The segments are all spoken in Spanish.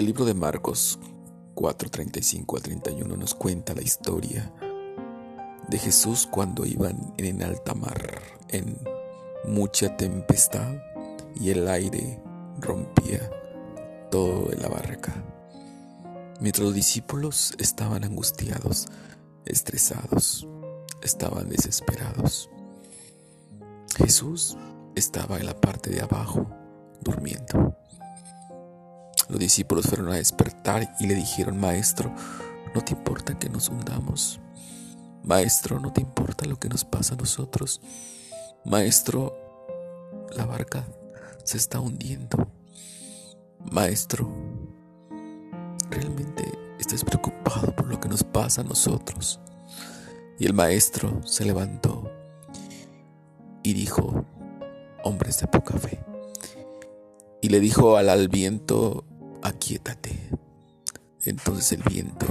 El libro de Marcos 4:35 al 31 nos cuenta la historia de Jesús cuando iban en alta mar, en mucha tempestad y el aire rompía todo en la barca. Mientras los discípulos estaban angustiados, estresados, estaban desesperados. Jesús estaba en la parte de abajo, durmiendo. Los discípulos fueron a despertar y le dijeron, Maestro, ¿no te importa que nos hundamos? Maestro, ¿no te importa lo que nos pasa a nosotros? Maestro, la barca se está hundiendo. Maestro, ¿realmente estás preocupado por lo que nos pasa a nosotros? Y el maestro se levantó y dijo, hombres de poca fe. Y le dijo al, viento, aquíétate. Entonces el viento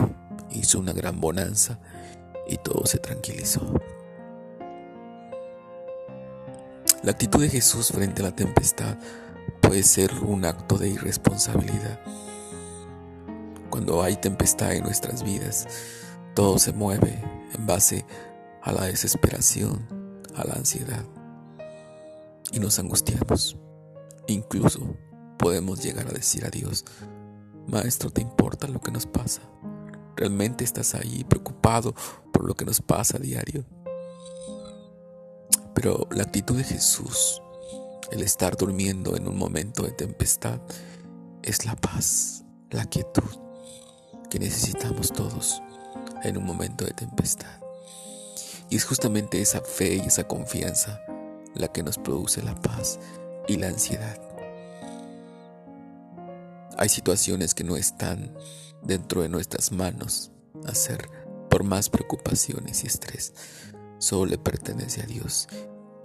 hizo una gran bonanza y todo se tranquilizó. La actitud de Jesús frente a la tempestad puede ser un acto de irresponsabilidad. Cuando hay tempestad en nuestras vidas, todo se mueve en base a la desesperación, a la ansiedad y nos angustiamos. Incluso podemos llegar a decir a Dios, Maestro, ¿te importa lo que nos pasa? ¿Realmente estás ahí preocupado por lo que nos pasa a diario? Pero la actitud de Jesús, el estar durmiendo en un momento de tempestad, es la paz, la quietud que necesitamos todos en un momento de tempestad. Y es justamente esa fe y esa confianza la que nos produce la paz y la ansiedad. Hay situaciones que no están dentro de nuestras manos hacer por más preocupaciones y estrés. Solo le pertenece a Dios.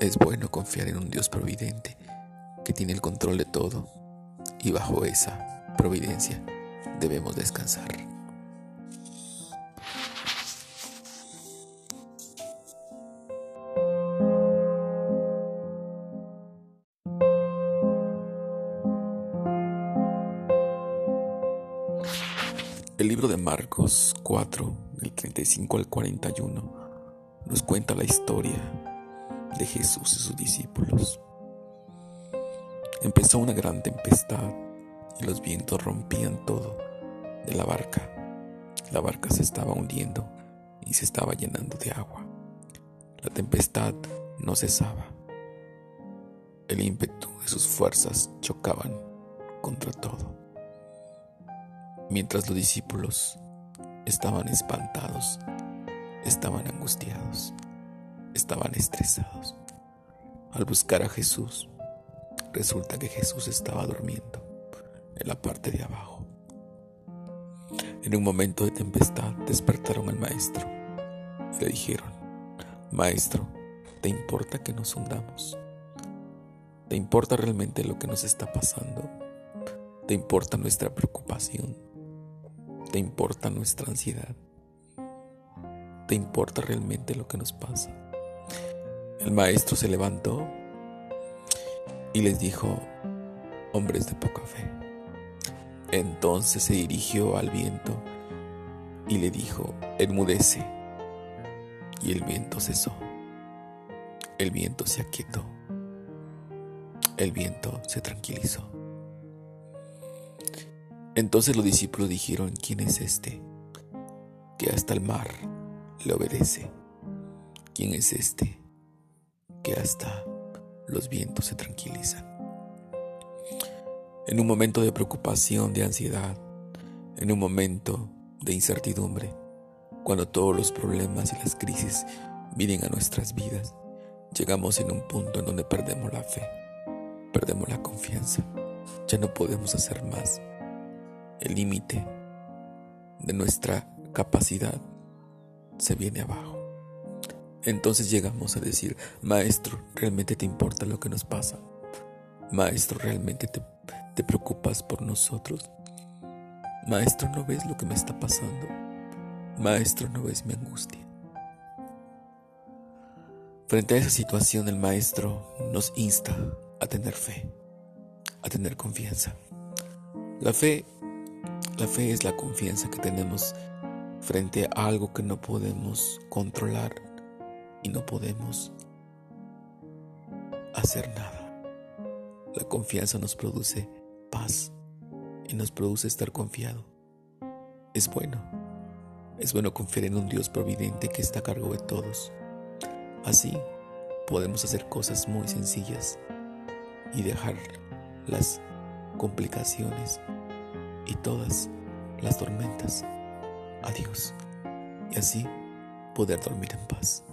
Es bueno confiar en un Dios providente que tiene el control de todo y bajo esa providencia debemos descansar. El libro de Marcos 4, del 35 al 41, nos cuenta la historia de Jesús y sus discípulos. Empezó una gran tempestad y los vientos rompían todo de la barca. La barca se estaba hundiendo y se estaba llenando de agua. La tempestad no cesaba. El ímpetu de sus fuerzas chocaban contra todo mientras los discípulos estaban espantados, estaban angustiados, estaban estresados. Al buscar a Jesús, resulta que Jesús estaba durmiendo en la parte de abajo. En un momento de tempestad despertaron al maestro y le dijeron, Maestro, ¿te importa que nos hundamos? ¿Te importa realmente lo que nos está pasando? ¿Te importa nuestra preocupación? ¿Te importa nuestra ansiedad? ¿Te importa realmente lo que nos pasa? El maestro se levantó y les dijo, hombres de poca fe. Entonces se dirigió al viento y le dijo, enmudece. Y el viento cesó. El viento se aquietó. El viento se tranquilizó. Entonces los discípulos dijeron, ¿quién es este? Que hasta el mar le obedece. ¿Quién es este? Que hasta los vientos se tranquilizan. En un momento de preocupación, de ansiedad, en un momento de incertidumbre, cuando todos los problemas y las crisis vienen a nuestras vidas, llegamos en un punto en donde perdemos la fe, perdemos la confianza, ya no podemos hacer más el límite de nuestra capacidad se viene abajo. Entonces llegamos a decir, Maestro, ¿realmente te importa lo que nos pasa? Maestro, ¿realmente te, preocupas por nosotros? Maestro, ¿no ves lo que me está pasando? Maestro, ¿no ves mi angustia? Frente a esa situación, el Maestro nos insta a tener fe, a tener confianza. La fe La fe es la confianza que tenemos frente a algo que no podemos controlar y no podemos hacer nada. La confianza nos produce paz y nos produce estar confiado. Es bueno. Es bueno confiar en un Dios providente que está a cargo de todos. Así podemos hacer cosas muy sencillas y dejar las complicaciones y todas las tormentas a Dios y así poder dormir en paz.